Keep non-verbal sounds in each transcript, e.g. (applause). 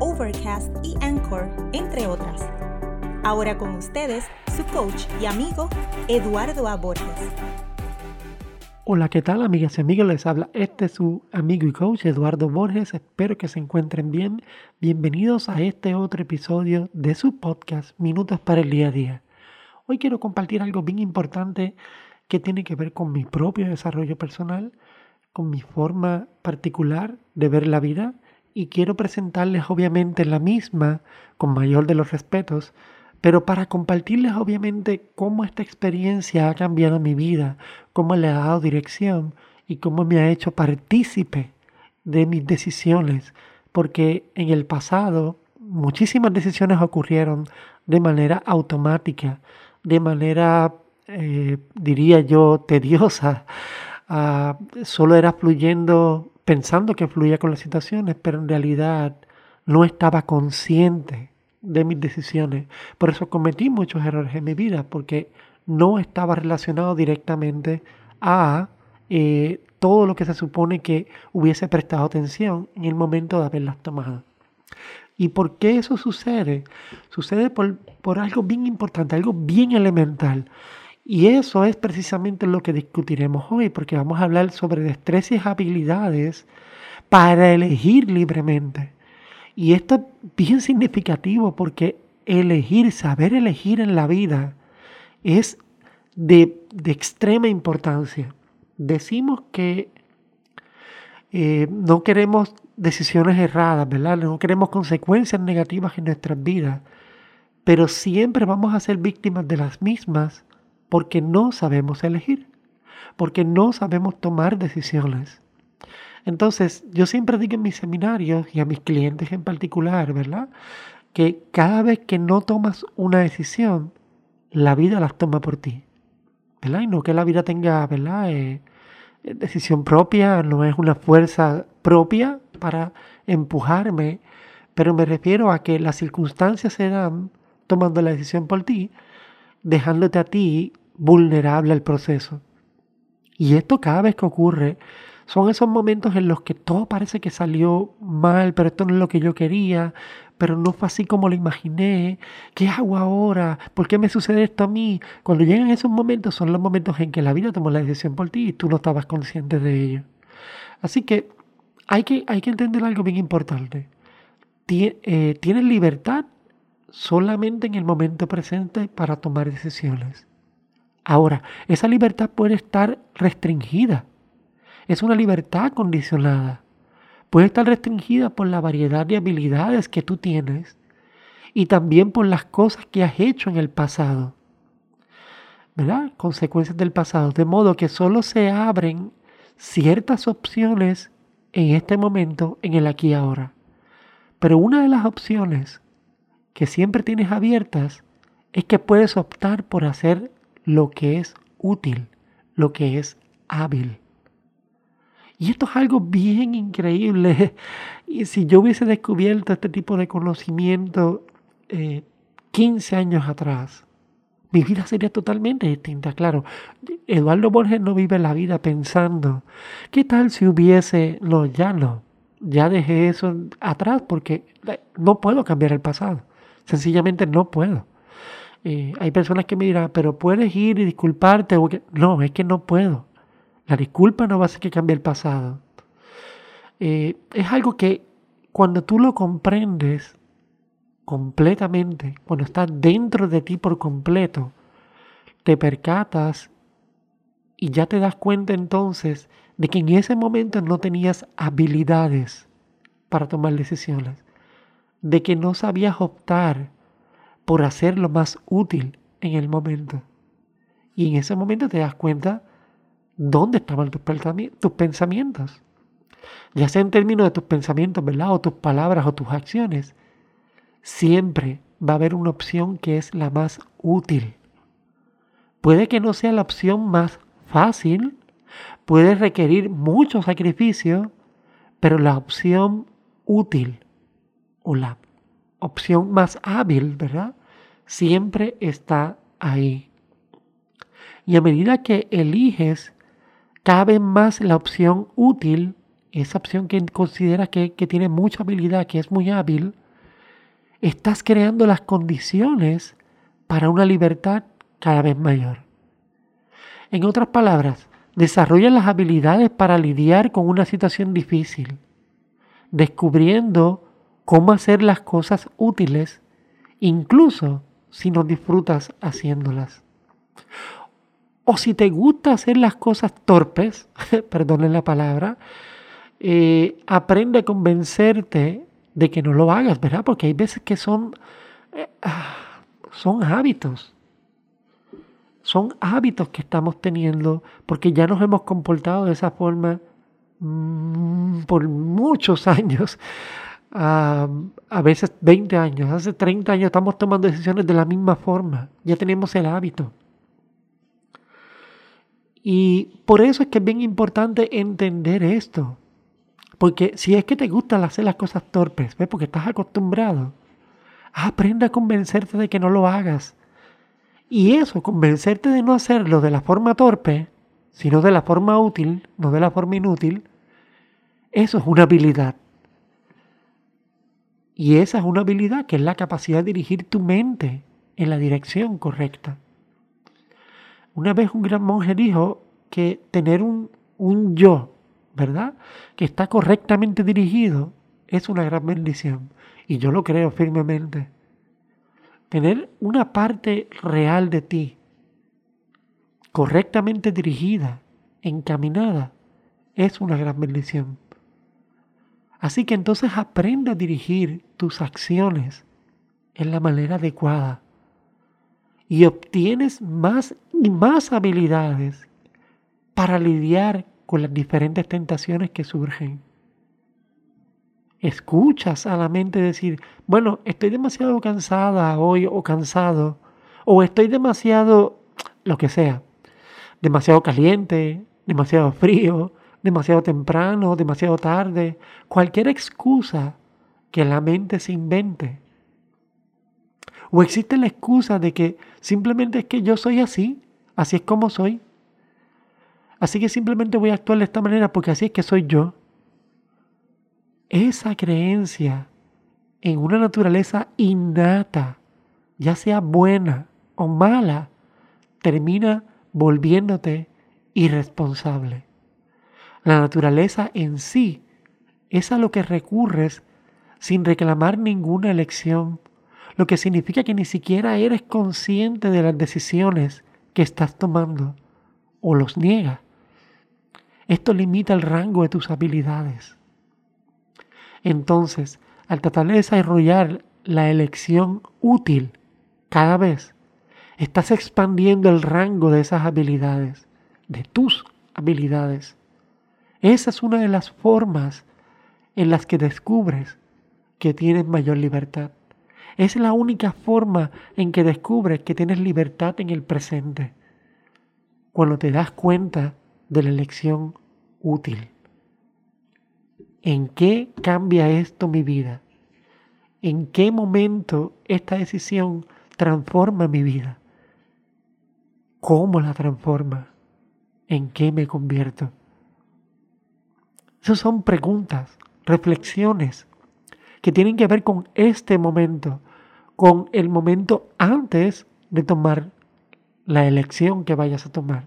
Overcast y Anchor, entre otras. Ahora con ustedes, su coach y amigo, Eduardo A. Borges. Hola, ¿qué tal amigas y amigos? Les habla este su amigo y coach Eduardo Borges. Espero que se encuentren bien. Bienvenidos a este otro episodio de su podcast Minutos para el Día a Día. Hoy quiero compartir algo bien importante que tiene que ver con mi propio desarrollo personal, con mi forma particular de ver la vida y quiero presentarles obviamente la misma con mayor de los respetos, pero para compartirles obviamente cómo esta experiencia ha cambiado mi vida, cómo le ha dado dirección y cómo me ha hecho partícipe de mis decisiones, porque en el pasado muchísimas decisiones ocurrieron de manera automática, de manera, eh, diría yo, tediosa. Ah, solo era fluyendo pensando que fluía con las situaciones, pero en realidad no estaba consciente de mis decisiones. Por eso cometí muchos errores en mi vida, porque no estaba relacionado directamente a eh, todo lo que se supone que hubiese prestado atención en el momento de haberlas tomado. ¿Y por qué eso sucede? Sucede por, por algo bien importante, algo bien elemental. Y eso es precisamente lo que discutiremos hoy, porque vamos a hablar sobre destrezas y habilidades para elegir libremente. Y esto es bien significativo porque elegir, saber elegir en la vida es de, extrema importancia. Decimos que eh, no queremos decisiones erradas, ¿verdad? No queremos consecuencias negativas en nuestras vidas, pero siempre vamos a ser víctimas de las mismas porque no sabemos elegir, porque no sabemos tomar decisiones. Entonces, yo siempre digo en mis seminarios y a mis clientes en particular, ¿verdad? Que cada vez que no tomas una decisión, la vida las toma por ti. ¿Verdad? Y no que la vida tenga, ¿verdad? Eh, decisión propia, no es una fuerza propia para empujarme, pero me refiero a que las circunstancias se dan tomando la decisión por ti, dejándote a ti vulnerable al proceso. Y esto cada vez que ocurre, son esos momentos en los que todo parece que salió mal, pero esto no es lo que yo quería, pero no fue así como lo imaginé. ¿Qué hago ahora? ¿Por qué me sucede esto a mí? Cuando llegan esos momentos son los momentos en que la vida tomó la decisión por ti y tú no estabas consciente de ello. Así que hay que, hay que entender algo bien importante. Eh, tienes libertad solamente en el momento presente para tomar decisiones. Ahora, esa libertad puede estar restringida. Es una libertad condicionada. Puede estar restringida por la variedad de habilidades que tú tienes y también por las cosas que has hecho en el pasado. ¿Verdad? Consecuencias del pasado. De modo que solo se abren ciertas opciones en este momento, en el aquí y ahora. Pero una de las opciones que siempre tienes abiertas es que puedes optar por hacer lo que es útil, lo que es hábil. Y esto es algo bien increíble. (laughs) Y si yo hubiese descubierto este tipo de conocimiento 15 eh, años atrás, mi vida sería totalmente distinta. Claro, Eduardo Borges no vive la vida pensando, ¿qué tal si hubiese, no, ya no, ya dejé eso atrás porque eh, no puedo cambiar el pasado. Sencillamente no puedo. Eh, hay personas que me dirán, pero puedes ir y disculparte. O No, es que no puedo. La disculpa no va a hacer que cambie el pasado. Eh, es algo que cuando tú lo comprendes completamente, cuando estás dentro de ti por completo, te percatas y ya te das cuenta entonces de que en ese momento no tenías habilidades para tomar decisiones, de que no sabías optar por hacer lo más útil en el momento. Y en ese momento te das cuenta dónde estaban tus, pensamientos. Ya sea en términos de tus pensamientos, ¿verdad? O tus palabras o tus acciones. Siempre va a haber una opción que es la más útil. Puede que no sea la opción más fácil, puede requerir mucho sacrificio, pero la opción útil o la opción más hábil, ¿verdad? Siempre está ahí. Y a medida que eliges cabe más la opción útil, esa opción que consideras que, que tiene mucha habilidad, que es muy hábil, estás creando las condiciones para una libertad cada vez mayor. En otras palabras, desarrolla las habilidades para lidiar con una situación difícil, descubriendo cómo hacer las cosas útiles, incluso si no disfrutas haciéndolas. O si te gusta hacer las cosas torpes, (laughs) perdonen la palabra, eh, aprende a convencerte de que no lo hagas, ¿verdad? Porque hay veces que son, eh, ah, son hábitos. Son hábitos que estamos teniendo porque ya nos hemos comportado de esa forma mm, por muchos (laughs) años. A veces 20 años, hace 30 años estamos tomando decisiones de la misma forma. Ya tenemos el hábito. Y por eso es que es bien importante entender esto. Porque si es que te gusta hacer las cosas torpes, ¿ves? porque estás acostumbrado, aprende a convencerte de que no lo hagas. Y eso, convencerte de no hacerlo de la forma torpe, sino de la forma útil, no de la forma inútil, eso es una habilidad. Y esa es una habilidad que es la capacidad de dirigir tu mente en la dirección correcta. Una vez un gran monje dijo que tener un, un yo, ¿verdad? Que está correctamente dirigido es una gran bendición. Y yo lo creo firmemente. Tener una parte real de ti correctamente dirigida, encaminada, es una gran bendición. Así que entonces aprende a dirigir tus acciones en la manera adecuada y obtienes más y más habilidades para lidiar con las diferentes tentaciones que surgen. Escuchas a la mente decir, bueno, estoy demasiado cansada hoy o cansado, o estoy demasiado, lo que sea, demasiado caliente, demasiado frío, demasiado temprano, demasiado tarde, cualquier excusa que la mente se invente o existe la excusa de que simplemente es que yo soy así, así es como soy. Así que simplemente voy a actuar de esta manera porque así es que soy yo. Esa creencia en una naturaleza innata, ya sea buena o mala, termina volviéndote irresponsable. La naturaleza en sí es a lo que recurres sin reclamar ninguna elección lo que significa que ni siquiera eres consciente de las decisiones que estás tomando o los niega. Esto limita el rango de tus habilidades. Entonces, al tratar de desarrollar la elección útil cada vez, estás expandiendo el rango de esas habilidades, de tus habilidades. Esa es una de las formas en las que descubres que tienes mayor libertad. Es la única forma en que descubres que tienes libertad en el presente. Cuando te das cuenta de la elección útil. ¿En qué cambia esto mi vida? ¿En qué momento esta decisión transforma mi vida? ¿Cómo la transforma? ¿En qué me convierto? Esas son preguntas, reflexiones que tienen que ver con este momento, con el momento antes de tomar la elección que vayas a tomar.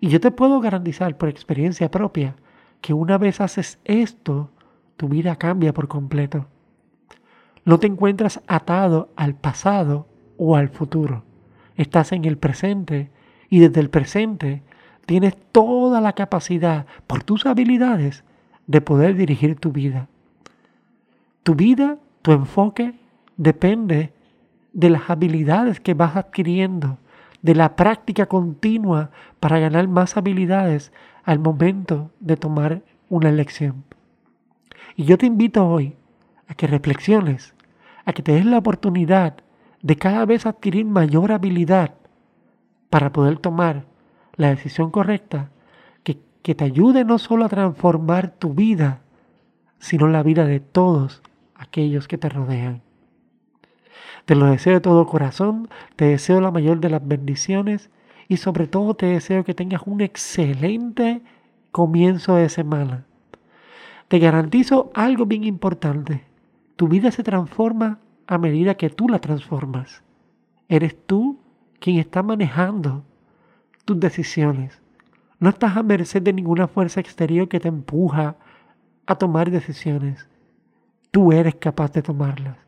Y yo te puedo garantizar por experiencia propia que una vez haces esto, tu vida cambia por completo. No te encuentras atado al pasado o al futuro. Estás en el presente y desde el presente tienes toda la capacidad por tus habilidades de poder dirigir tu vida. Tu vida, tu enfoque depende de las habilidades que vas adquiriendo, de la práctica continua para ganar más habilidades al momento de tomar una elección. Y yo te invito hoy a que reflexiones, a que te des la oportunidad de cada vez adquirir mayor habilidad para poder tomar la decisión correcta que, que te ayude no solo a transformar tu vida, sino la vida de todos aquellos que te rodean. Te lo deseo de todo corazón, te deseo la mayor de las bendiciones y sobre todo te deseo que tengas un excelente comienzo de semana. Te garantizo algo bien importante. Tu vida se transforma a medida que tú la transformas. Eres tú quien está manejando tus decisiones. No estás a merced de ninguna fuerza exterior que te empuja a tomar decisiones. Tú eres capaz de tomarlas.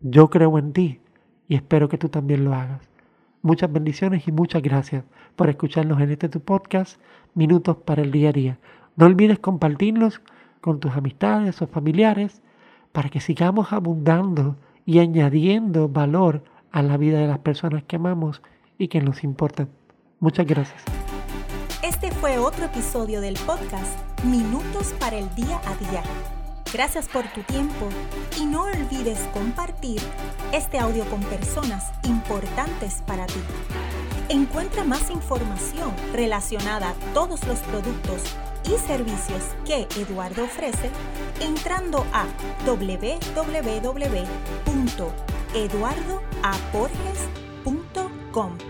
Yo creo en ti y espero que tú también lo hagas. Muchas bendiciones y muchas gracias por escucharnos en este tu podcast, Minutos para el Día a Día. No olvides compartirlos con tus amistades o familiares para que sigamos abundando y añadiendo valor a la vida de las personas que amamos y que nos importan. Muchas gracias. Este fue otro episodio del podcast Minutos para el Día a Día. Gracias por tu tiempo y no olvides compartir este audio con personas importantes para ti. Encuentra más información relacionada a todos los productos y servicios que Eduardo ofrece entrando a www.eduardoaporges.com.